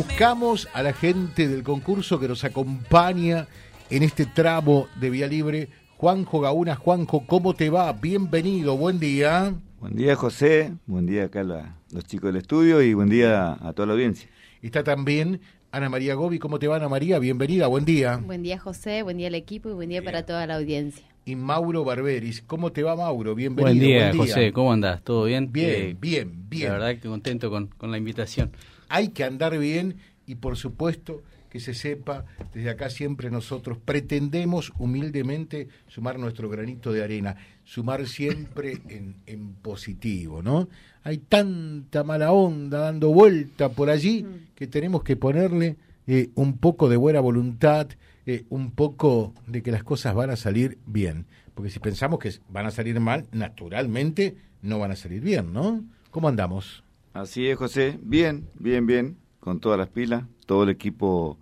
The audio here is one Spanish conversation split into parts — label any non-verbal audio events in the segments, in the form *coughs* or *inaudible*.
buscamos a la gente del concurso que nos acompaña en este tramo de Vía Libre. Juanjo Gauna, Juanjo, ¿cómo te va? Bienvenido, buen día. Buen día, José. Buen día acá a los chicos del estudio y buen día a toda la audiencia. Está también Ana María Gobi. ¿Cómo te va, Ana María? Bienvenida, buen día. Buen día, José. Buen día al equipo y buen día para toda la audiencia. Y Mauro Barberis. ¿Cómo te va, Mauro? Bienvenido. Buen día, José. ¿Cómo andás? ¿Todo bien? Bien, eh, bien, bien. La verdad que contento con, con la invitación. Hay que andar bien y, por supuesto, que se sepa, desde acá siempre nosotros pretendemos humildemente sumar nuestro granito de arena, sumar siempre *laughs* en, en positivo, ¿no? Hay tanta mala onda dando vuelta por allí que tenemos que ponerle eh, un poco de buena voluntad, eh, un poco de que las cosas van a salir bien. Porque si pensamos que van a salir mal, naturalmente no van a salir bien, ¿no? ¿Cómo andamos? Así es, José. Bien, bien, bien, con todas las pilas, todo el equipo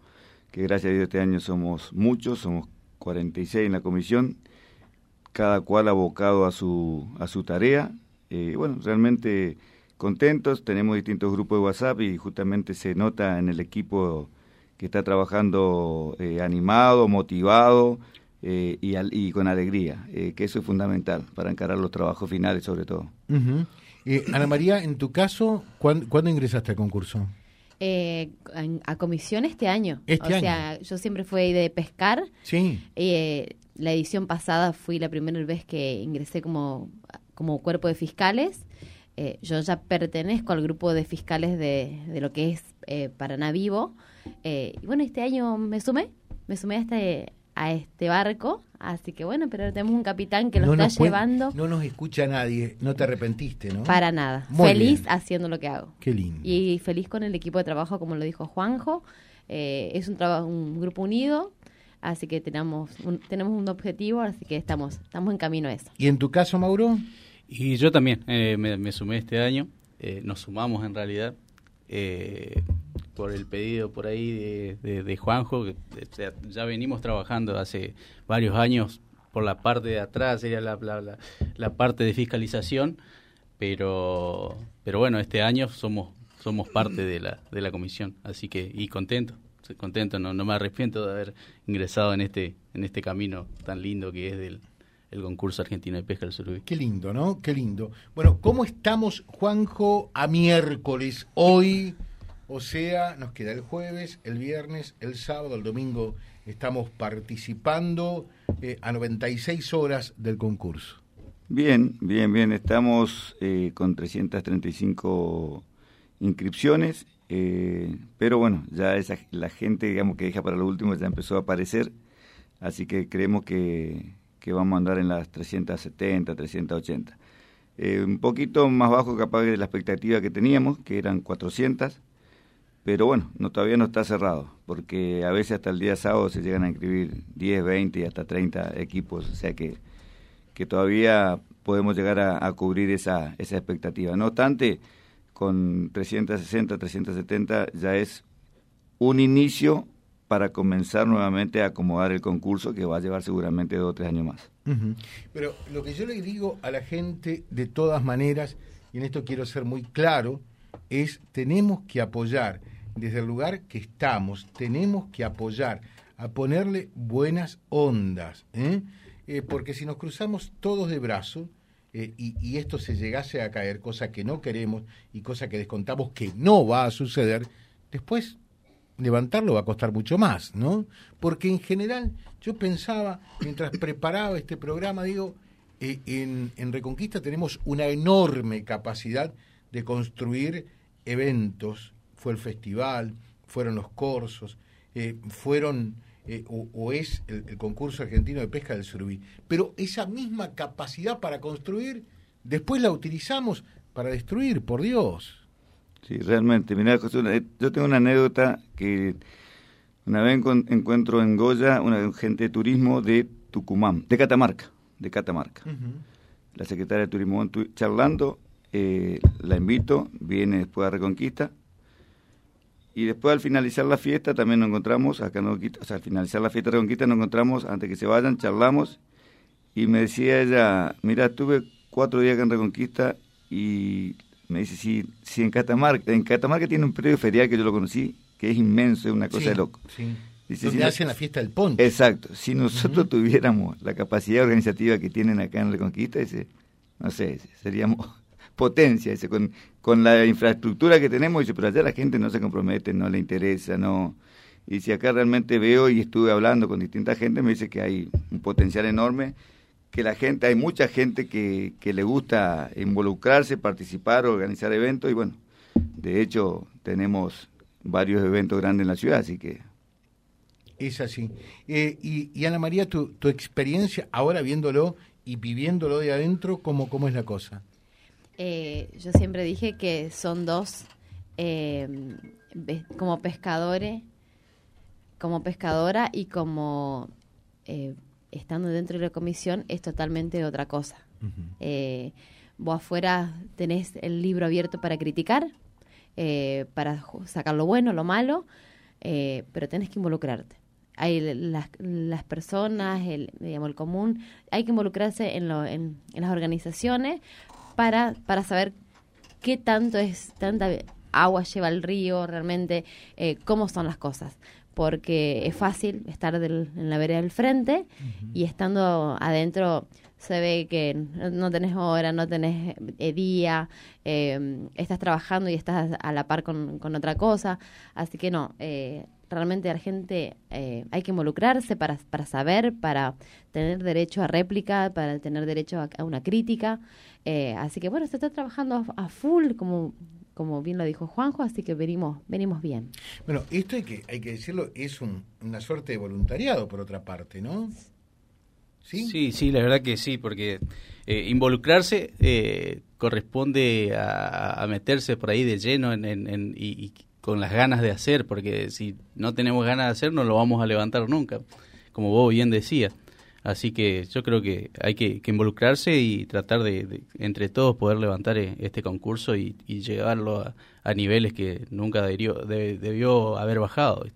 que gracias a Dios este año somos muchos, somos 46 en la comisión, cada cual abocado a su, a su tarea. Eh, bueno, realmente contentos, tenemos distintos grupos de WhatsApp y justamente se nota en el equipo que está trabajando eh, animado, motivado eh, y, y, con alegría, eh, que eso es fundamental para encarar los trabajos finales sobre todo. Ana María, en tu caso, ¿cuándo, ¿cuándo ingresaste al concurso? Eh, a, comisión este año. Este o sea, yo siempre fui de pescar. Sí. Eh, la edición pasada fui la primera vez que ingresé como, como cuerpo de fiscales. Eh, yo ya pertenezco al grupo de fiscales de, de lo que es eh, Paraná Vivo. y bueno, este año me sumé, me sumé a este, a este barco. Así que bueno, pero tenemos un capitán que lo no está llevando. No nos escucha nadie, no te arrepentiste, ¿no? Para nada. Muy feliz bien. haciendo lo que hago. Qué lindo. Y feliz con el equipo de trabajo, como lo dijo Juanjo. Eh, es un, trabajo, un grupo unido, así que tenemos un, tenemos un objetivo, así que estamos, estamos en camino a eso. ¿Y en tu caso, Mauro? Y yo también eh, me, me, sumé este año, eh, nos sumamos en realidad eh, por el pedido por ahí de, de, Juanjo, que ya venimos trabajando hace varios años por la parte de atrás, sería la, la parte de fiscalización, pero, pero bueno, este año somos somos parte de la, de la comisión, así que, y contento, contento, no, no me arrepiento de haber ingresado en este, en este camino tan lindo que es del, el concurso argentino de pesca del surubí. Qué lindo, ¿no? Qué lindo. Bueno, ¿cómo estamos, Juanjo, a miércoles? Hoy, o sea, nos queda el jueves, el viernes, el sábado, el domingo. Estamos participando eh, a 96 horas del concurso. Bien, bien, bien. Estamos eh, con 335 inscripciones, eh, pero bueno, ya esa, la gente, digamos, que deja para lo último ya empezó a aparecer, así que creemos que, que vamos a andar en las 370, 380. Eh, un poquito más bajo capaz de la expectativa que teníamos, que eran 400, pero bueno, no, todavía no está cerrado, porque a veces hasta el día sábado se llegan a inscribir 10, 20 y hasta 30 equipos, o sea que, que todavía podemos llegar a, a cubrir esa, esa expectativa. No obstante, con 360, 370 ya es un inicio para comenzar nuevamente a acomodar el concurso que va a llevar seguramente dos o tres años más. Uh -huh. Pero lo que yo le digo a la gente de todas maneras, y en esto quiero ser muy claro, es tenemos que apoyar desde el lugar que estamos, tenemos que apoyar a ponerle buenas ondas, ¿eh? Eh, porque si nos cruzamos todos de brazos, eh, y, y, esto se llegase a caer, cosa que no queremos y cosa que descontamos que no va a suceder, después levantarlo va a costar mucho más, ¿no? Porque en general yo pensaba, mientras preparaba este programa, digo, eh, en, en, Reconquista tenemos una enorme capacidad de construir eventos, fue el festival, fueron los corsos, eh, fueron eh, o, o, es el, el, concurso argentino de pesca del surubí. Pero esa misma capacidad para construir, después la utilizamos para destruir, por Dios. Sí, realmente. Mira, José, yo tengo una anécdota que una vez encuentro en Goya una gente de turismo de Tucumán, de Catamarca, de Catamarca. Uh -huh. La secretaria de Turismo charlando, eh, la invito, viene después a Reconquista, y después al finalizar la fiesta también nos encontramos, acá no, o sea, al finalizar la fiesta de Reconquista nos encontramos, antes que se vayan, charlamos, y me decía ella, mira, estuve cuatro días acá en Reconquista y me dice, si, si en Catamarca, en Catamarca tiene un predio ferial que yo lo conocí, que es inmenso, es una cosa Sí, de loco. sí. Dice, Donde si no- hacen la fiesta del ponche. Exacto. Si nosotros tuviéramos la capacidad organizativa que tienen acá en Reconquista, ese, no sé, seríamos *laughs* potencia, ese, con, con la infraestructura que tenemos, dice, pero allá la gente no se compromete, no le interesa, no. Y si acá realmente veo y estuve hablando con distinta gente, me dice que hay un potencial enorme, que la gente, hay mucha gente que, que le gusta involucrarse, participar, organizar eventos, y bueno, de hecho tenemos varios eventos grandes en la ciudad, así que Es así. Eh, y, y Ana María, tu, tu experiencia ahora viéndolo y viviéndolo de adentro, ¿cómo, cómo es la cosa? Eh, yo siempre dije que son dos, eh, como pescadores, como pescadora y como eh, estando dentro de la comisión es totalmente otra cosa. Eh, vos afuera tenés el libro abierto para criticar, eh, para sacar lo bueno, lo malo, eh, pero tenés que involucrarte. Hay las, las personas, el, digamos, el común, hay que involucrarse en, lo, en, en las organizaciones para, para saber qué tanto es, tanta agua lleva el río realmente, eh, cómo son las cosas. Porque es fácil estar del- en la vereda del frente y estando adentro se ve que no- tenés hora, no tenés eh, día, eh, estás trabajando y estás a la par con, con otra cosa. Así que no, eh, realmente la gente eh, hay que involucrarse para, para saber, para tener derecho a réplica, para tener derecho a, a una crítica. Eh, así que bueno, se está trabajando a, a full, como, como bien lo dijo Juanjo, así que venimos, venimos bien. Bueno, esto hay que, hay que decirlo, es un- una suerte de voluntariado, por otra parte, ¿no? ¿Sí? Sí, sí, la verdad que sí, porque eh, involucrarse eh, corresponde a, a meterse por ahí de lleno en, en- en- y, y con las ganas de hacer, porque si no tenemos ganas de hacer no lo vamos a levantar nunca, como vos bien decías. Así que yo creo que hay que, involucrarse y tratar de, entre todos poder levantar eh, este concurso y, y llevarlo a, niveles que nunca debió, de- debió haber bajado.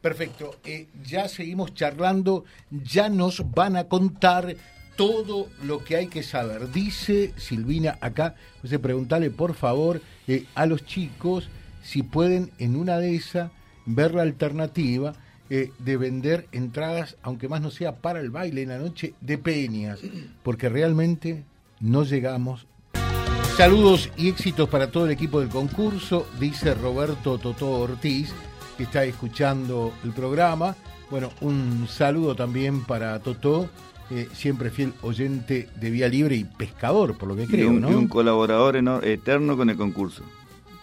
Perfecto. Eh, ya seguimos charlando, ya nos van a contar todo lo que hay que saber. Dice Silvina acá, José, preguntale por favor eh, a los chicos si pueden en una de esas ver la alternativa eh, de vender entradas, aunque más no sea para el baile en la noche, de peñas, porque realmente no llegamos Saludos y éxitos para todo el equipo del concurso, dice Roberto Totó Ortiz, que está escuchando el programa. Bueno, un saludo también para Totó, eh, siempre fiel oyente de Vía Libre y pescador, por lo que y creo, un, ¿no? y un colaborador eterno con el concurso,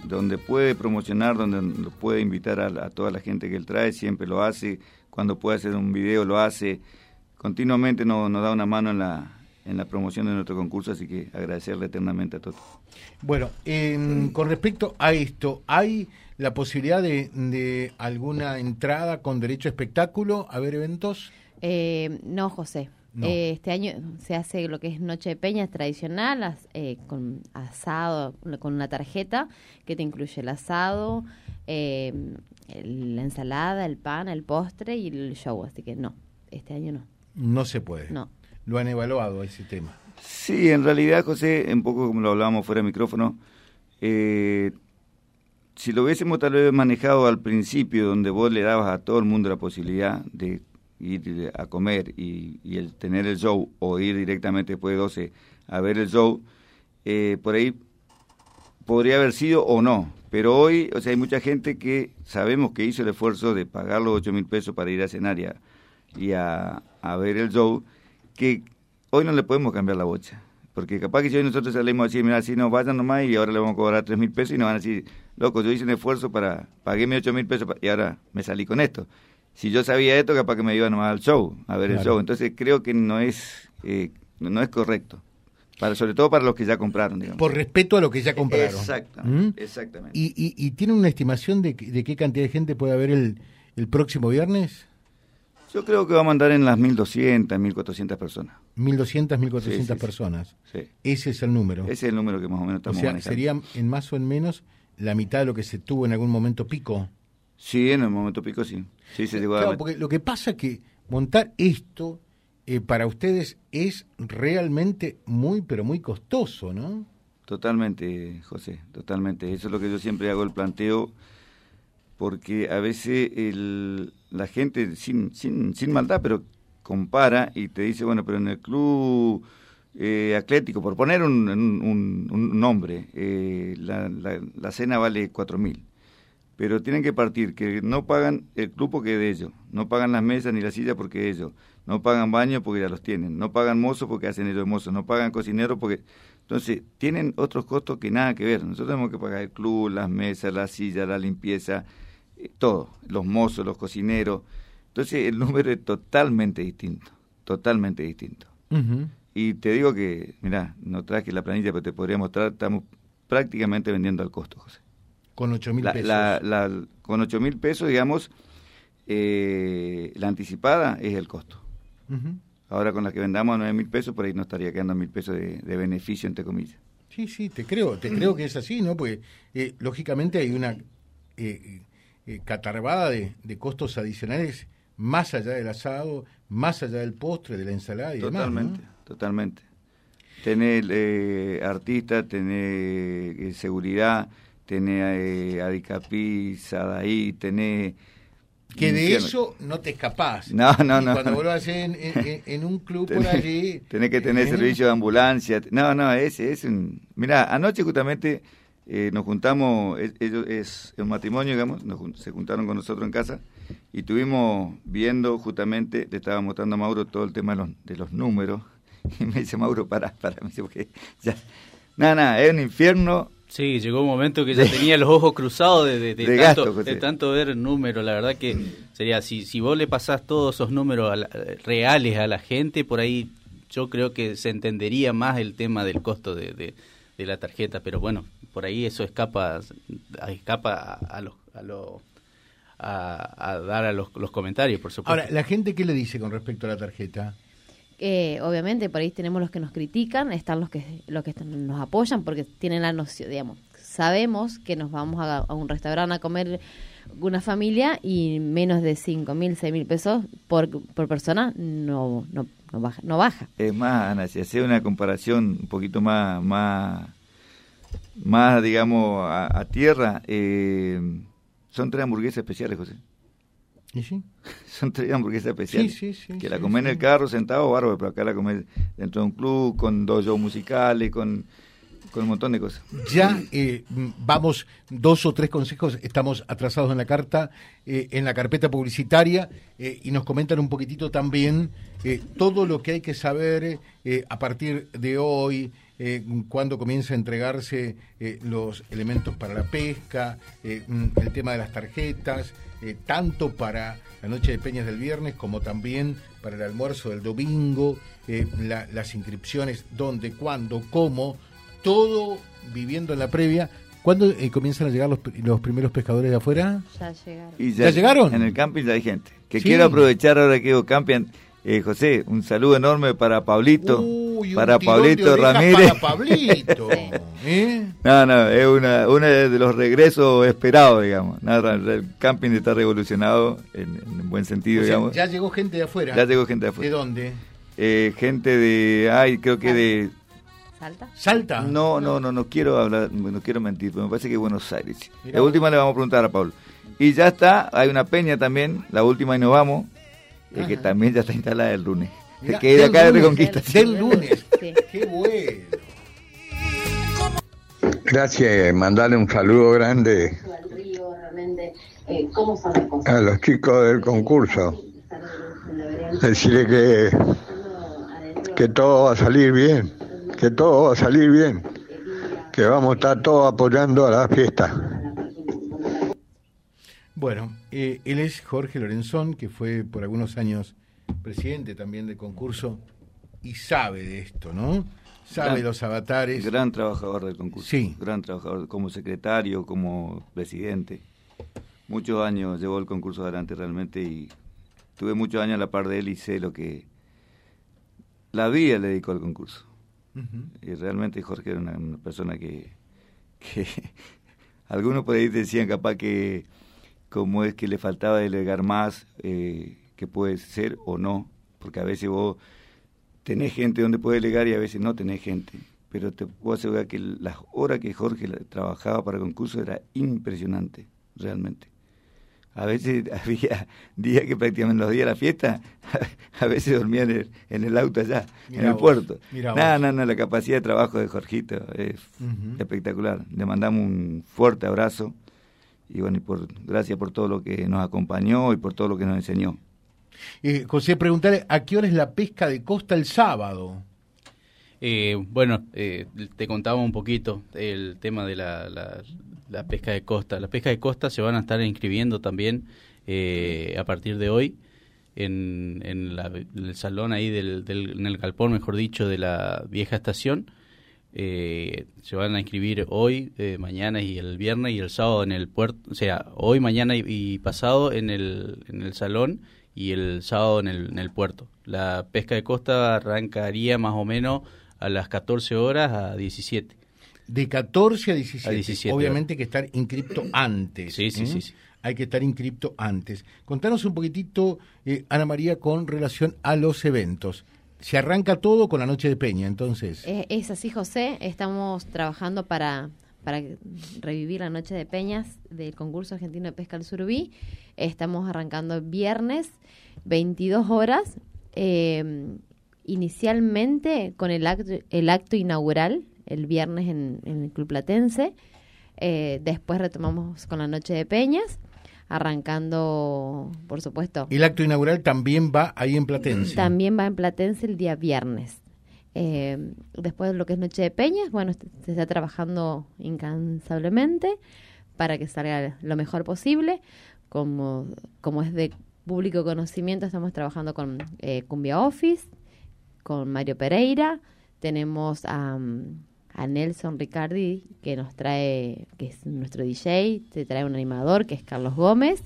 donde puede promocionar, donde lo puede invitar a, a toda la gente que él trae, siempre lo hace, cuando puede hacer un video lo hace, continuamente nos, nos da una mano en la, en la promoción de nuestro concurso, así que agradecerle eternamente a todos. Bueno, en- con respecto a esto, ¿hay la posibilidad de, de alguna entrada con derecho a espectáculo, a ver eventos? Eh, no, José. No. Eh, este año se hace lo que es Noche de Peñas tradicional, as- eh, con asado, con una tarjeta que te incluye el asado, eh, el- la ensalada, el pan, el postre y el show. Así que no, este año no. No se puede. No. Lo han evaluado ese tema. Sí, en realidad, José, un poco como lo hablábamos fuera de micrófono, eh, si lo hubiésemos tal vez manejado al principio, donde vos le dabas a todo el mundo la posibilidad de ir a comer y, el tener el show, o ir directamente después de 12 a ver el show, eh, por ahí podría haber sido o no. Pero hoy, o sea, hay mucha gente que sabemos que hizo el esfuerzo de pagar los 8 mil pesos para ir a cenar y a, a, a ver el show, que hoy no le podemos cambiar la bocha. Porque capaz que si hoy nosotros salimos así, mira, si no vayan nomás y ahora le vamos a cobrar 3 mil pesos y nos van a decir, loco, yo hice un esfuerzo para, pagué mis 8 mil pesos y ahora me salí con esto. Si yo sabía esto, capaz que me iba nomás al show, a ver el show. Entonces creo que no es, eh, no es correcto. Para, sobre todo para los que ya compraron, digamos. Por respeto a lo que ya compraron. Exactamente, ¿Mm? exactamente. ¿Y, y, y tienen una estimación de, de qué cantidad de gente puede haber el, el próximo viernes? Yo creo que vamos a andar en las 1.200, 1.400 personas. 1.200, 1.400 Sí, sí, personas. Sí. Ese es el número. Ese es el número que más o menos o estamos sea, manejando. sería en más o en menos la mitad de lo que se tuvo en algún momento pico. Sí, en el momento pico sí. Sí, se llegó a Claro, la porque lo que pasa es que montar esto eh, para ustedes es realmente muy, pero muy costoso, ¿no? Totalmente, José, totalmente. Eso es lo que yo siempre hago el planteo. porque a veces el, la gente, sin, sin, sin maldad, pero compara y te dice, bueno, pero en el club eh, atlético, por poner un, un, nombre, eh, la, la, cena vale cuatro mil. Pero tienen que partir que no pagan el club porque es de ellos, no pagan las mesas ni las sillas porque es de ellos, no pagan baño porque ya los tienen, no pagan mozos porque hacen ellos mozos, no pagan cocineros porque... Entonces, tienen otros costos que nada que ver. Nosotros tenemos que pagar el club, las mesas, las sillas, la limpieza, eh, todo, los mozos, los cocineros. Entonces, el *laughs* número es totalmente distinto, totalmente distinto. Y te digo que, mira, no traje la planilla, pero te podría mostrar, estamos prácticamente vendiendo al costo, José. Con 8 mil pesos. La, con 8 mil pesos, digamos, eh, la anticipada es el costo. Ahora con la que vendamos a 9 mil pesos, por ahí nos estaría quedando mil pesos de, beneficio, entre comillas. Sí, sí, te creo, te creo que es así, ¿no? Porque eh, lógicamente hay una eh, eh catarbada de, de, costos adicionales más allá del asado, más allá del postre, de la ensalada y totalmente, demás. Totalmente, Tener eh, artistas, tener seguridad, tener eh, Adicapí, Sadaí, tener que de eso no te escapás. No, no, no. Cuando vuelvas en, en, un club por allí. *laughs* Tenés que tener ¿eh? servicio de ambulancia. No, no, es, es un. Mira, anoche justamente eh, nos juntamos, ellos es, un matrimonio, digamos, se juntaron con nosotros en casa y estuvimos viendo justamente, le estaba mostrando a Mauro todo el tema de los, de los números. *laughs* Y me dice, Mauro, para, para, me dice, porque ya. Nada, nada, es un infierno Sí, llegó un momento que ya tenía los ojos cruzados de, de, tanto, de tanto ver números. La verdad que sería, si, si vos le pasás todos esos números reales a la gente, por ahí yo creo que se entendería más el tema del costo de, la tarjeta. Pero bueno, por ahí eso escapa, escapa a, los... A los a, dar a los, los comentarios, por supuesto. Ahora, ¿la gente qué le dice con respecto a la tarjeta? Obviamente por ahí tenemos los que nos critican, están los que los que nos apoyan porque tienen la noción, digamos, sabemos que nos vamos a, un restaurante a comer una familia y menos de cinco mil, seis mil pesos por, por persona no, no, no, baja, no baja. Es más, Ana, si hace una comparación un poquito más, más, más digamos, a, tierra, eh, son tres hamburguesas especiales, José. ¿Y sí? *laughs* Son tres hamburguesas especiales. Sí, sí, sí, que la comés en el carro sentado, bárbaro, pero acá la comés dentro de un club, con dos shows musicales, con, con un montón de cosas. Ya eh, vamos, dos o tres consejos, estamos atrasados en la carta, eh, en la carpeta publicitaria, eh, y nos comentan un poquitito también todo lo que hay que saber a partir de hoy, eh, cuando comienza a entregarse eh, los elementos para la pesca, eh, mm, el tema de las tarjetas, tanto para la noche de peñas del viernes como también para el almuerzo del domingo, las inscripciones, dónde, cuándo, cómo, todo viviendo en la previa. ¿Cuándo comienzan a llegar los, los, primeros pescadores de afuera? Ya llegaron. ¿Ya, llegaron? En el camping ya hay gente. Que quiero aprovechar ahora que digo camping. José, un saludo enorme para Pablito para Pablito Ramírez. Para *laughs* Pablito. ¿eh? No, no, es una, una de los regresos esperados, digamos. Nada, el camping está revolucionado en, buen sentido, digamos. Ya llegó gente de afuera. Ya llegó gente de afuera. ¿De dónde? Eh, gente de, ay, creo que de ¿Salta? ¿Salta? No, no, no, no quiero hablar, no quiero mentir, pero me parece que Buenos Aires. la última le vamos a preguntar a Pablo. Y ya está, hay una peña también, la última y nos vamos, eh, que también ya está instalada el lunes *laughs* que de acá de Reconquista. Del lunes. *laughs* Qué bueno. Gracias, mandarle un saludo grande a los chicos del concurso. Decirle que, que todo va a salir bien, que todo va a salir bien, que vamos a estar todos apoyando a la fiesta. Bueno, eh, él es Jorge Lorenzón, que fue por algunos años presidente también del concurso, y sabe de esto, ¿no? Sabe los avatares. Gran trabajador del concurso. Sí. Gran trabajador como secretario, como presidente. Muchos años llevó el concurso adelante realmente y tuve muchos años a la par de él y sé lo que la vida le dedicó al concurso. Y realmente Jorge era una, persona que, que *laughs* algunos por ahí decían capaz que como es que le faltaba delegar más, eh, que puede ser o no, porque a veces vos tenés gente donde puedes delegar y a veces no tenés gente. Pero te puedo asegurar que las horas que Jorge trabajaba para el concurso era impresionante, realmente. A veces *laughs* había días que prácticamente los días de la fiesta, *laughs* a veces dormía en el, auto allá, en el puerto. No, no, la capacidad de trabajo de Jorgito es espectacular. Le mandamos un fuerte abrazo y bueno, y por, gracias por todo lo que nos acompañó y por todo lo que nos enseñó. Eh, José, preguntarle, ¿a qué hora es la pesca de costa el sábado? Eh, bueno, eh, te contaba un poquito el tema de la, la, pesca de costa. La pesca de costa se van a estar inscribiendo también eh, a partir de hoy en, en, el salón ahí del, del, en el galpón, mejor dicho, de la vieja estación. Se van a inscribir hoy, mañana y el viernes y el sábado en el puerto, o sea, hoy, mañana y, pasado en el, en el salón y el sábado en el, en el puerto. La pesca de costa arrancaría más o menos a las 14 horas a 17. De 14 a 17. Obviamente hay que estar inscripto *coughs* antes. Sí, sí, sí, Hay que estar inscripto antes. Contanos un poquitito, eh, Ana María, con relación a los eventos. Se arranca todo con la Noche de Peña, entonces. es así, José. Estamos trabajando para, para revivir la Noche de Peñas del concurso argentino de pesca al surubí. Estamos arrancando viernes, 22 horas. Eh, inicialmente con el acto, el acto inaugural el viernes en, el Club Platense. Eh, después retomamos con la Noche de Peñas, arrancando, por supuesto. ¿Y el acto inaugural también va ahí en Platense? También va en Platense el día viernes. Eh, después de lo que es Noche de Peñas, bueno, se está trabajando incansablemente para que salga lo mejor posible. Como, como es de público conocimiento, estamos trabajando con eh, Cumbia Office, con Mario Pereira, tenemos a, a, Nelson Ricardi que nos trae, que es nuestro DJ, te trae un animador que es Carlos Gómez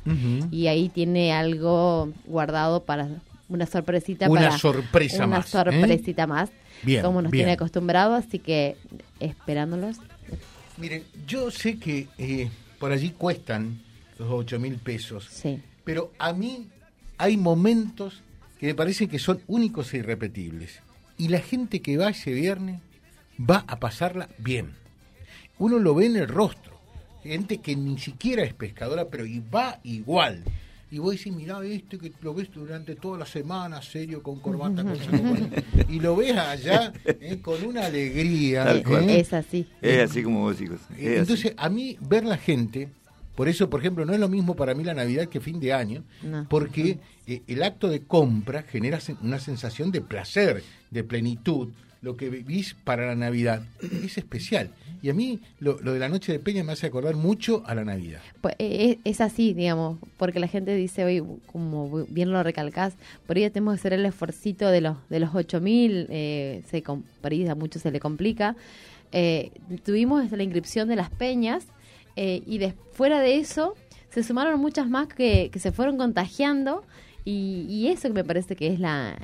y ahí tiene algo guardado para una sorpresita una para sorpresa una más, ¿eh? sorpresita más bien, como nos tiene acostumbrado así que esperándolos miren yo sé que eh, por allí cuestan los ocho mil pesos sí. pero a mí hay momentos que me parece que son únicos e irrepetibles. Y la gente que va ese viernes va a pasarla bien. Uno lo ve en el rostro. Gente que ni siquiera es pescadora, pero y va igual. Y vos decís, mirá este que lo ves durante toda la semana, serio, con corbata, con *laughs* y lo ves allá eh, con una alegría. ¿eh? Es así. Es así como vos, chicos. Entonces, a mí ver la gente por eso, por ejemplo, no es lo mismo para mí la Navidad que fin de año, porque eh, el acto de compra genera una sensación de placer, de plenitud. Lo que vivís para la Navidad es especial. Y a mí lo, de la noche de Peña me hace acordar mucho a la Navidad. Pues eh, es, así, digamos, porque la gente dice hoy, como bien lo recalcás, por ahí tenemos que hacer el esfuercito de los de los 8000, eh, se, por ahí a muchos se le complica. Eh, tuvimos la inscripción de las peñas eh, y de, fuera de eso, se sumaron muchas más que, que se fueron contagiando y, y, eso que me parece que es la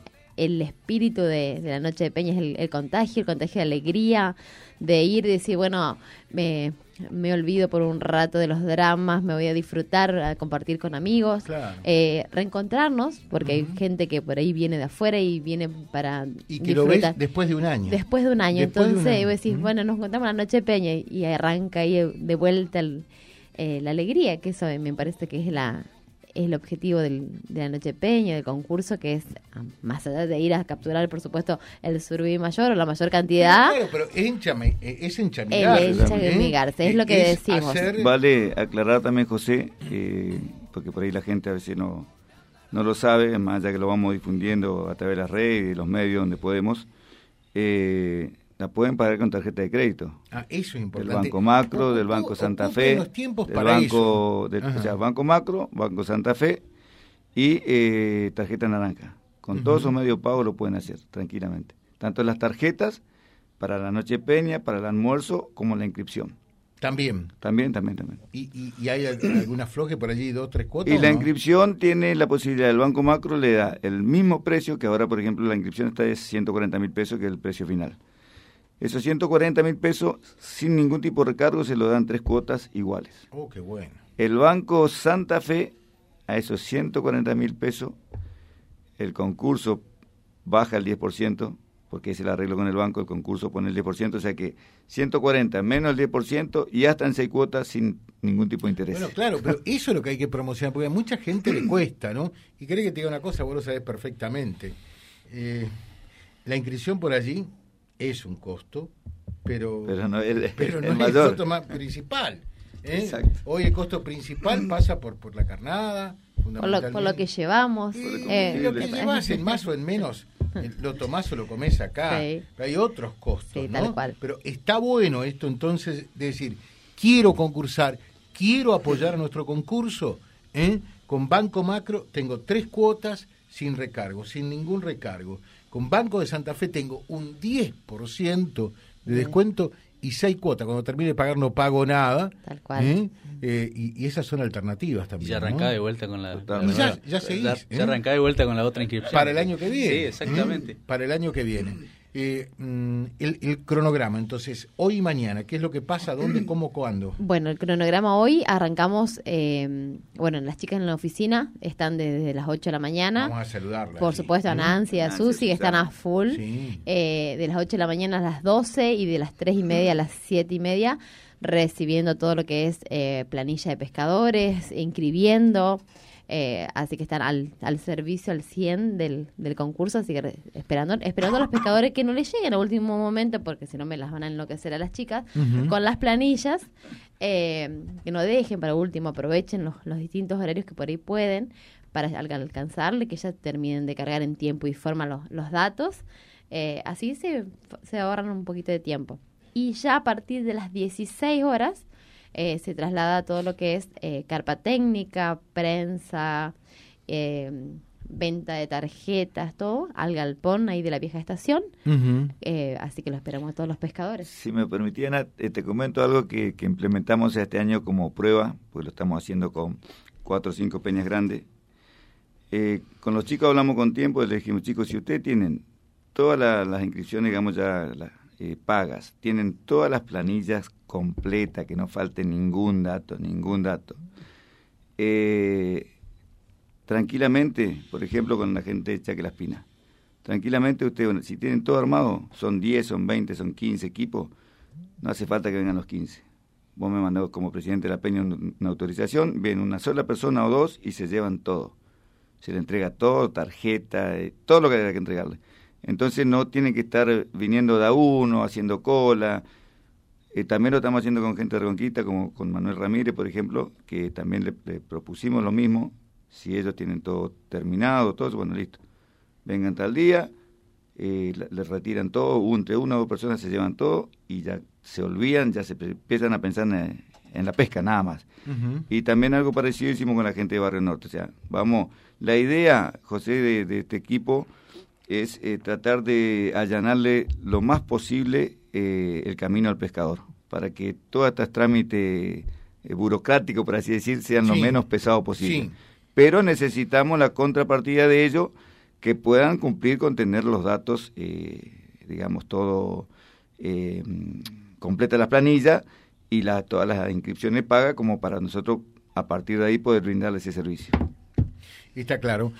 el espíritu de, la noche de Peña, es el, contagio, el contagio de alegría, de ir y decir, bueno, me, me olvido por un rato de los dramas, me voy a disfrutar, a compartir con amigos, eh, reencontrarnos, porque hay gente que por ahí viene de afuera y viene para Y que lo ves después de un año. Después de un año, entonces vos decís, bueno, nos encontramos la noche de Peña y arranca ahí de vuelta eh, la alegría, que eso me parece que es la el objetivo del, de la Noche Peña, del concurso, que es, ah, más allá de ir a capturar, por supuesto, el surubí mayor o la mayor cantidad. Claro, pero eh, es enchamigarse. El enchamigarse, es, lo que decimos. Vale aclarar también, José, eh, porque por ahí la gente a veces no, no lo sabe, más allá que lo vamos difundiendo a través de las redes y los medios donde podemos. Eh, la pueden pagar con tarjeta de crédito. Ah, eso es importante. Del Banco Macro, del Banco Santa Fe. Los tiempos del para banco, o sea, Banco Macro, Banco Santa Fe y eh, tarjeta naranja. Con todos esos medios pagos lo pueden hacer tranquilamente. Tanto las tarjetas para la noche peña, para el almuerzo, como la inscripción. También. También, también, también. ¿Y, y, hay alguna floje por allí, dos, tres cuotas? Y la inscripción tiene la posibilidad, el Banco Macro le da el mismo precio, que ahora, por ejemplo, la inscripción está de 140 mil pesos, que es el precio final. Esos 140 mil pesos, sin ningún tipo de recargo, se lo dan tres cuotas iguales. Oh, qué bueno. El Banco Santa Fe, a esos 140 mil pesos, el concurso baja el 10%, porque es el arreglo con el banco, el concurso pone el 10%, o sea que 140 menos el 10% y hasta en seis cuotas sin ningún tipo de interés. Bueno, claro, pero *laughs* eso es lo que hay que promocionar, porque a mucha gente le cuesta, ¿no? Y cree que te diga una cosa, vos lo sabés perfectamente. Eh, la inscripción por allí es un costo, pero, pero no, el, *laughs* pero no es el costo más principal. ¿eh? Hoy el costo principal pasa por, por la carnada, por lo, por lo que llevamos. Eh, lo que llevas en más o en menos, lo tomás o lo comes acá. hay otros costos, ¿no? Pero está bueno esto entonces de decir, quiero concursar, quiero apoyar a nuestro concurso. ¿eh? Con Banco Macro tengo tres cuotas sin recargo, sin ningún recargo. Con Banco de Santa Fe tengo un 10% de descuento y seis cuotas. Cuando termine de pagar no pago nada. Tal cual. ¿eh? Eh, y, esas son alternativas también. Y ya arrancá de vuelta con la. ya, ya, seguís. Ya, ¿eh? arrancá de vuelta con la otra inscripción. Para el año que viene. Sí, exactamente. Para el año que viene. Eh, mm, el, cronograma, entonces, hoy y mañana, ¿qué es lo que pasa? ¿Dónde, cómo, *clears throat* cuándo? Bueno, el cronograma hoy arrancamos, eh, bueno, las chicas en la oficina están desde las 8 de la mañana. Vamos a saludarlas. Por supuesto, a Nancy y a Susi, que están a full. Eh, de las 8 de la mañana a las 12 y de las 3 y media a las 7 y media, recibiendo todo lo que es planilla de pescadores, inscribiendo. Eh, así que están al, al servicio al 100 del, del concurso, así que esperando, esperando a los pescadores que no les lleguen a último momento, porque si no me las van a enloquecer a las chicas, con las planillas, eh, que no dejen para último, aprovechen los, los distintos horarios que por ahí pueden para alcanzarle, que ya terminen de cargar en tiempo y forma los, los datos, eh, así se, se ahorran un poquito de tiempo. Y ya a partir de las 16 horas, eh, se traslada todo lo que es eh, carpa técnica, prensa, eh, venta de tarjetas, todo, al galpón ahí de la vieja estación. así que lo esperamos a todos los pescadores. Si me permitían, te comento algo que, implementamos este año como prueba, pues lo estamos haciendo con cuatro o cinco peñas grandes. con los chicos hablamos con tiempo, les dijimos, chicos, si ustedes tienen todas las inscripciones, digamos ya pagas, tienen todas las planillas completa, que no falte ningún dato, ningún dato. Eh, tranquilamente, por ejemplo, con la gente de Chaque Las Pinas, tranquilamente ustedes, si tienen todo armado, son 10, son 20, son 15 equipos, no hace falta que vengan los 15. Vos me mandás como presidente de la Peña una autorización, viene una sola persona o dos y se llevan todo. Se le entrega todo, tarjeta, eh, todo lo que haya que entregarle. Entonces no tienen que estar viniendo de a uno, haciendo cola, eh, también lo estamos haciendo con gente de Reconquista, como con Manuel Ramírez, por ejemplo, que también le, propusimos lo mismo. Si ellos tienen todo terminado, todo, bueno, listo. Vengan tal día, eh, les retiran todo, entre una o dos personas se llevan todo y ya se olvidan, ya se empiezan a pensar en, la pesca nada más. Y también algo parecido hicimos con la gente de Barrio Norte. O sea, vamos, la idea, José, de, este equipo es eh, tratar de allanarle lo más posible eh, el camino al pescador, para que todos estos trámites eh, burocráticos, por así decir, sean lo menos pesados posible. Pero necesitamos la contrapartida de ello, que puedan cumplir con tener los datos, eh, digamos, todo completa la planilla y la, todas las inscripciones pagas, como para nosotros a partir de ahí poder brindarles ese servicio. Está claro.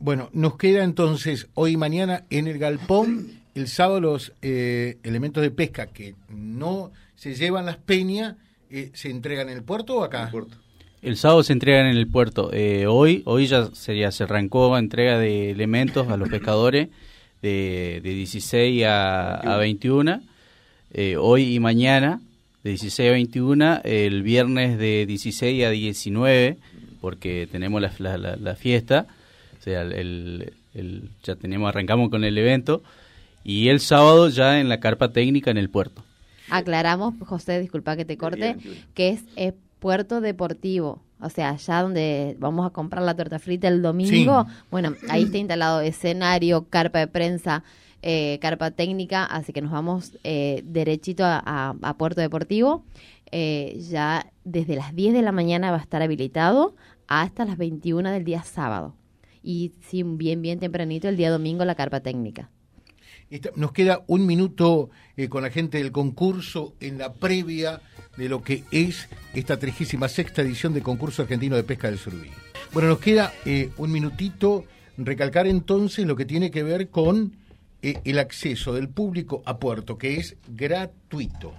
bueno, nos queda entonces hoy y mañana en el galpón el sábado los eh, elementos de pesca que no se llevan las peñas eh, se entregan en el puerto o acá? El, sábado se entregan en el puerto. Eh, hoy hoy ya sería se arrancó entrega de elementos a los pescadores de, de 16 a, a 21. hoy y mañana de 16 a 21. El viernes de 16 a 19 porque tenemos la, la, fiesta. O sea, el, el, ya tenemos arrancamos con el evento y el sábado ya en la carpa técnica en el puerto. Aclaramos, José, disculpa que te corte, que es, puerto deportivo. O sea, allá donde vamos a comprar la torta frita el domingo, bueno, ahí está instalado escenario, carpa de prensa, eh, carpa técnica, así que nos vamos eh, derechito a, Puerto Deportivo. Eh, ya desde las 10 de la mañana va a estar habilitado hasta las 21 del día sábado. Y sí, bien, bien tempranito el día domingo la carpa técnica nos queda un minuto eh, con la gente del concurso en la previa de lo que es esta 36 edición del concurso argentino de pesca del surubí. Bueno, nos queda eh, un minutito recalcar entonces lo que tiene que ver con el acceso del público a Puerto, que es gratuito.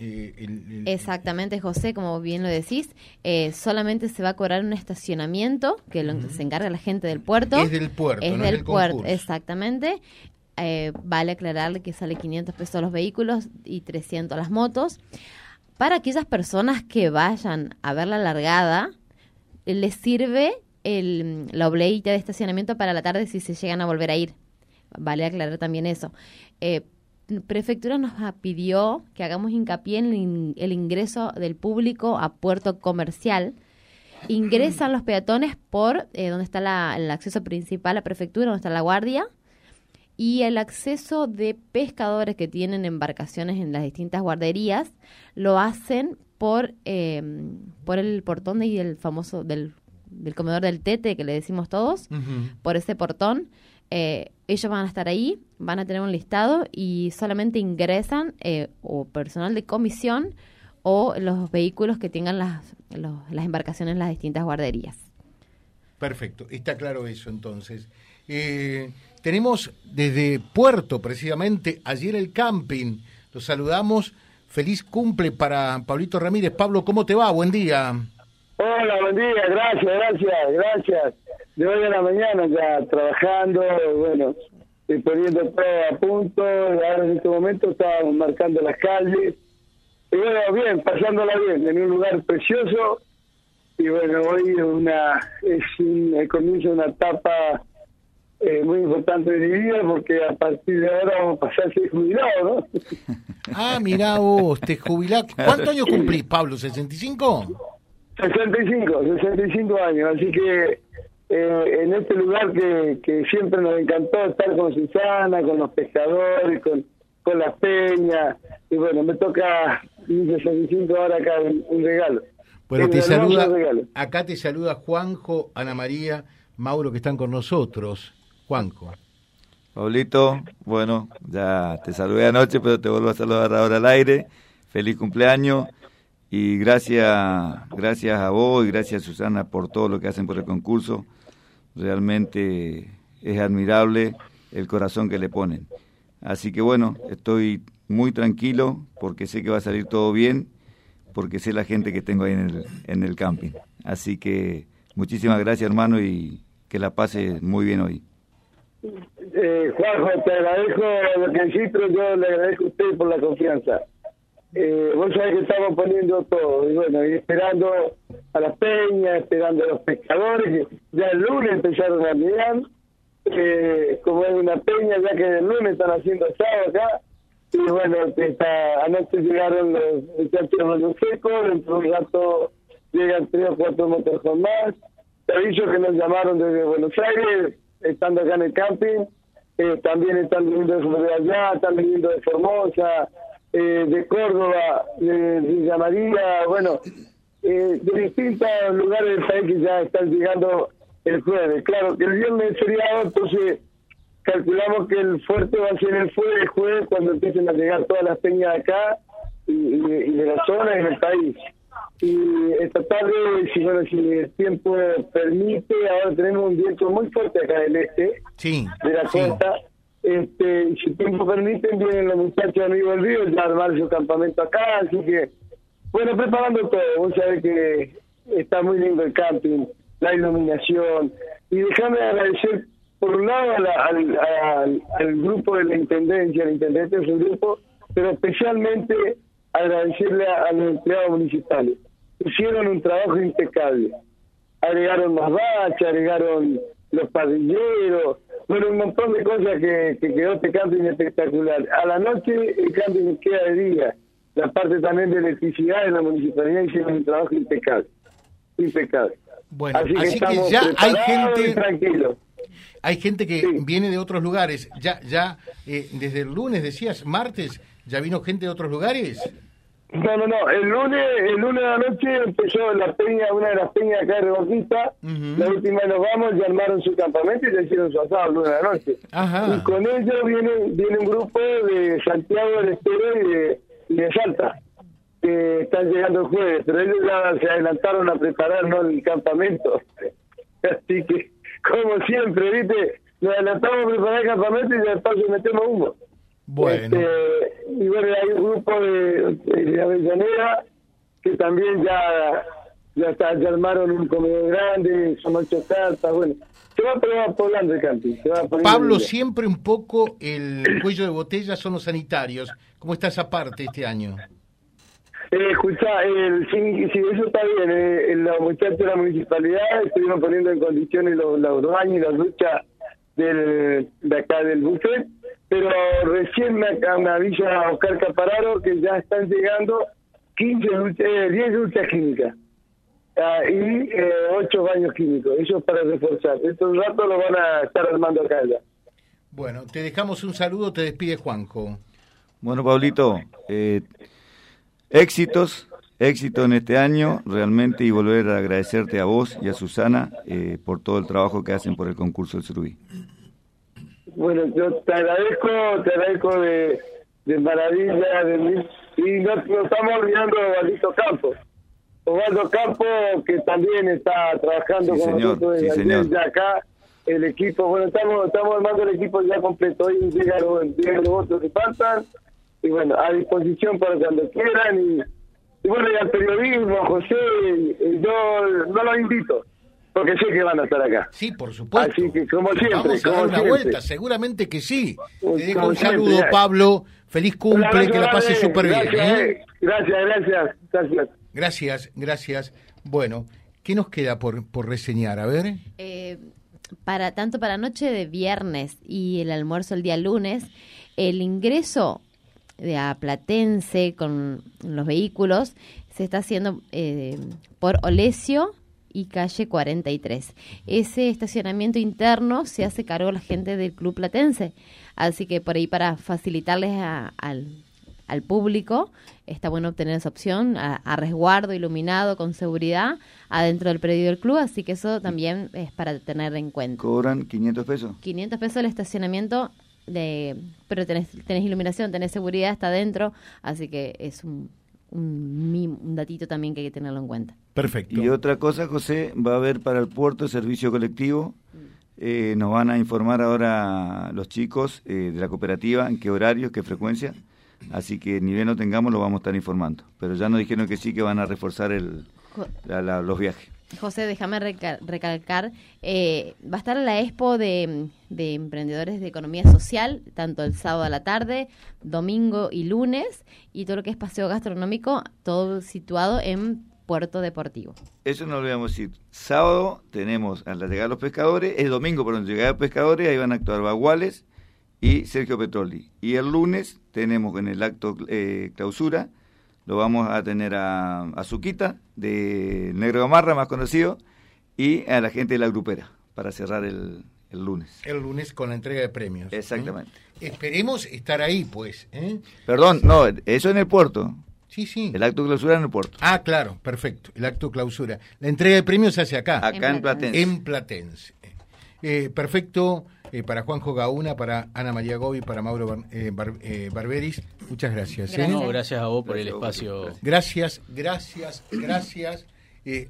Eh, el- el- Exactamente, José, como bien lo decís, eh, solamente se va a cobrar un estacionamiento que lo- se encarga la gente del puerto. Es del puerto, Es no es del puerto, exactamente. Eh, vale aclararle que sale 500 pesos los vehículos y 300 las motos. Para aquellas personas que vayan a ver la largada, les sirve el, la obleita de estacionamiento para la tarde si se llegan a volver a ir. Vale aclarar también eso. Eh, Prefectura nos ah, pidió que hagamos hincapié en el in- el ingreso del público a puerto comercial. Ingresan los peatones por eh, donde está la- el acceso principal a la prefectura, donde está la guardia, y el acceso de pescadores que tienen embarcaciones en las distintas guarderías lo hacen por, eh, por el portón y el famoso del, del comedor del tete que le decimos todos por ese portón. eh, ellos van a estar ahí, van a tener un listado y solamente ingresan eh, o personal de comisión o los vehículos que tengan las, los- las embarcaciones en las distintas guarderías. Perfecto, está claro eso entonces. Eh, tenemos desde Puerto, precisamente, ayer el camping. Los saludamos. Feliz cumple para Pablito Ramírez. Pablo, ¿cómo te va? Buen día. Hola, buen día, gracias, gracias, gracias. De hoy a la mañana ya trabajando, bueno, y poniendo todo a punto, y ahora en este momento estábamos marcando las calles. Y bueno, bien, pasándola bien, en un lugar precioso. Y bueno, hoy es, una, es un- el comienzo de una etapa eh, muy importante de mi vida, porque a partir de ahora vamos a pasar a ser jubilado, ¿no? *laughs* Ah, mirá vos, te jubilás. ¿Cuántos años cumplís, Pablo? ¿65? 65, 65 años, así que eh, en este lugar que, que siempre nos encantó estar con Susana, con los pescadores, con, con las peñas, y bueno, me toca mis 65 ahora acá un, un regalo. Bueno, Un te saluda, regalo. acá te saluda Juanjo, Ana María, Mauro, que están con nosotros. Juanjo. Pablito, bueno, ya te saludé anoche, pero te vuelvo a saludar ahora al aire. Feliz cumpleaños y gracias, gracias a vos y gracias Susana por todo lo que hacen por el concurso. Realmente es admirable el corazón que le ponen. Así que bueno, estoy muy tranquilo porque sé que va a salir todo bien, porque sé la gente que tengo ahí en el, en el camping. Así que muchísimas gracias hermano y que la pase muy bien hoy. Eh, Juanjo, te agradezco lo que pero yo le agradezco a usted por la confianza. Eh, vos sabés que estamos poniendo todo, y bueno, y esperando a las peñas, esperando a los pescadores, que ya el lunes empezaron a mirar, eh, como es una peña, ya que el lunes están haciendo asado acá, y bueno, está, anoche llegaron los muchachos de Río Seco, dentro de un rato llegan tres o cuatro motos más, te aviso que nos llamaron desde Buenos Aires, estando acá en el camping, eh, también están viniendo de allá, están viniendo de Formosa, eh, de Córdoba, de Villa María, bueno, eh, de distintos lugares del país que ya están llegando el jueves. Claro que el viernes es feriado, entonces calculamos que el fuerte va a ser el jueves, el jueves cuando empiecen a llegar todas las peñas de acá y, y de, y de la zona y del país. Y esta tarde, si, bueno, si el tiempo permite, ahora tenemos un viento muy fuerte acá del este, Sí, de la sí. costa. Este, si tiempo permite, vienen los muchachos de del Río ya armar su campamento acá, así que, bueno, preparando todo. Vos sabés que está muy lindo el camping, la iluminación. Y déjame agradecer, por un lado, a la- al, al- al grupo de la Intendencia, el Intendente de su grupo, pero especialmente agradecerle a, a los empleados municipales. Hicieron un trabajo impecable agregaron más baches, agregaron los parrilleros, bueno, un montón de cosas que, que quedó este camping espectacular. A la noche el camping queda de día. La parte también de electricidad de la municipalidad hicieron un trabajo impecable. Impecable. Bueno, así que, así que estamos ya hay gente- y tranquilos. Hay gente que Sí. viene de otros lugares. Ya, ya eh, desde el lunes decías, martes, ya vino gente de otros lugares. No, no, no. El lunes, el lunes de la noche empezó la peña, una de las peñas acá de Reboquita. Ujú. La última nos vamos, ya armaron su campamento y ya hicieron su asado el lunes de la noche. Ajá. Y con ellos viene, viene un grupo de Santiago del Estero y de, y de Salta, que están llegando el jueves, pero ellos ya se adelantaron a preparar ¿no? el campamento. *laughs* Así que, como siempre, ¿viste? nos adelantamos a preparar el campamento y después metemos humo. Bueno. Este, y bueno, hay un grupo de, de Avellaneda que también ya ya, está, ya armaron un comedor grande, son ocho cartas, bueno. Se va, poblando el camping. Se va Pablo, siempre un poco el cuello de botella son los sanitarios. ¿Cómo está esa parte este año? Eh, escucha, el, sí, sí, eso está bien. Eh, los muchachos de la municipalidad estuvieron poniendo en condiciones los, los baños y las duchas del, de acá del buffet, pero recién me, me avisa Oscar Capararo que ya están llegando 15 duchas, 10 duchas clínicas. Ah, y eh, ocho baños químicos. Eso para reforzar. Estos rato lo van a estar armando acá ya. Bueno, te dejamos un saludo, te despide Juanjo. Bueno, Pablito, eh, éxitos, éxito en este año, realmente, y volver a agradecerte a vos y a Susana eh, por todo el trabajo que hacen por el concurso del Surubí. Bueno, yo te agradezco, te agradezco de, de maravilla, de, y no, nos estamos olvidando de Valito Campos. Osvaldo Campo, que también está trabajando con nosotros desde acá. El equipo, bueno, estamos, estamos armando el equipo ya completo. Hoy llegan los, los votos que faltan. Y bueno, a disposición para cuando quieran. Y, y bueno, y al periodismo, José, yo no los invito porque sé que van a estar acá. Sí, por supuesto. Así que, como siempre. Vamos a dar una vuelta, seguramente que sí. Te dejo un saludo, Pablo. Feliz cumple, que la pase súper bien. ¿eh? Gracias, gracias, gracias. Gracias, gracias. Bueno, ¿qué nos queda por, por reseñar? A ver. Eh, para tanto para noche de viernes y el almuerzo el día lunes, el ingreso de a Platense con los vehículos se está haciendo eh, por Olesio y calle 43. Ese estacionamiento interno se hace cargo la gente del Club Platense. Así que por ahí para facilitarles al al público, está bueno obtener esa opción a, resguardo, iluminado, con seguridad, adentro del predio del club, así que eso también es para tener en cuenta. ¿Cobran 500 pesos? 500 pesos el estacionamiento, de, pero tenés, tenés iluminación, tenés seguridad, está adentro, así que es un, un, datito también que hay que tenerlo en cuenta. Perfecto. Y otra cosa, José, va a haber para el puerto servicio colectivo. Eh, nos van a informar ahora los chicos eh, de la cooperativa en qué horarios, qué frecuencia. Así que ni bien lo tengamos, lo vamos a estar informando. Pero ya nos dijeron que sí, que van a reforzar el, los viajes. José, déjame recalcar, eh, va a estar la expo de, emprendedores de economía social, tanto el sábado a la tarde, domingo y lunes, y todo lo que es paseo gastronómico, todo situado en Puerto Deportivo. Eso no lo olvidamos decir. Sábado tenemos a la llegada de los pescadores, el domingo, por donde llegada los pescadores, ahí van a actuar baguales y Sergio Petroli. Y el lunes tenemos en el acto eh, clausura, lo vamos a tener a, a Zuquita, de Negro Gamarra, más conocido, y a la gente de la grupera, para cerrar el, el lunes. El lunes con la entrega de premios. ¿eh? Exactamente. Esperemos estar ahí, pues. ¿eh? Perdón, no, eso en el puerto. Sí, sí. El acto clausura en el puerto. Ah, claro, perfecto. El acto clausura. La entrega de premios se hace acá. Acá en Platense. En Platense. Eh, perfecto eh, para Juanjo Gauna, para Ana María Gobi, para Mauro eh, Barberis. Muchas gracias. Gracias. gracias a vos por el espacio. Gracias, gracias, gracias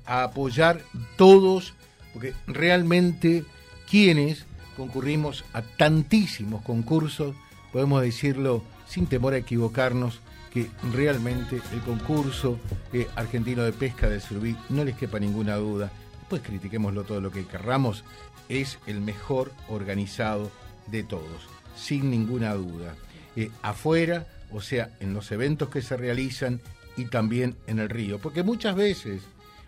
a apoyar todos, porque realmente quienes concurrimos a tantísimos concursos, podemos decirlo sin temor a equivocarnos, que realmente el concurso argentino de pesca del Surubí no les quepa ninguna duda. Pues critiquémoslo todo lo que querramos, es el mejor organizado de todos, sin ninguna duda. Eh, afuera, o sea, en los eventos que se realizan y también en el río, porque muchas veces,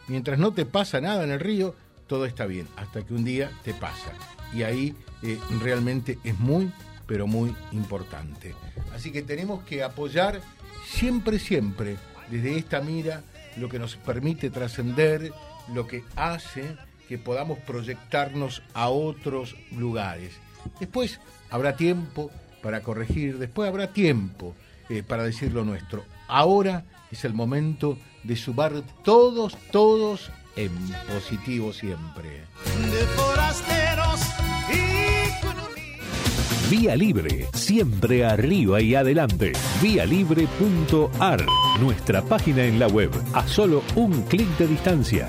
mientras no te pasa nada en el río, todo está bien, hasta que un día te pasa. Y ahí eh, realmente es muy, pero muy importante. Así que tenemos que apoyar siempre, siempre, desde esta mira, lo que nos permite trascender, lo que hace que podamos proyectarnos a otros lugares. Después habrá tiempo para corregir, después habrá tiempo eh, para decir lo nuestro. Ahora es el momento de sumar todos, todos en positivo siempre. Vía Libre, siempre arriba y adelante. Vialibre.ar, nuestra página en la web, a solo un clic de distancia.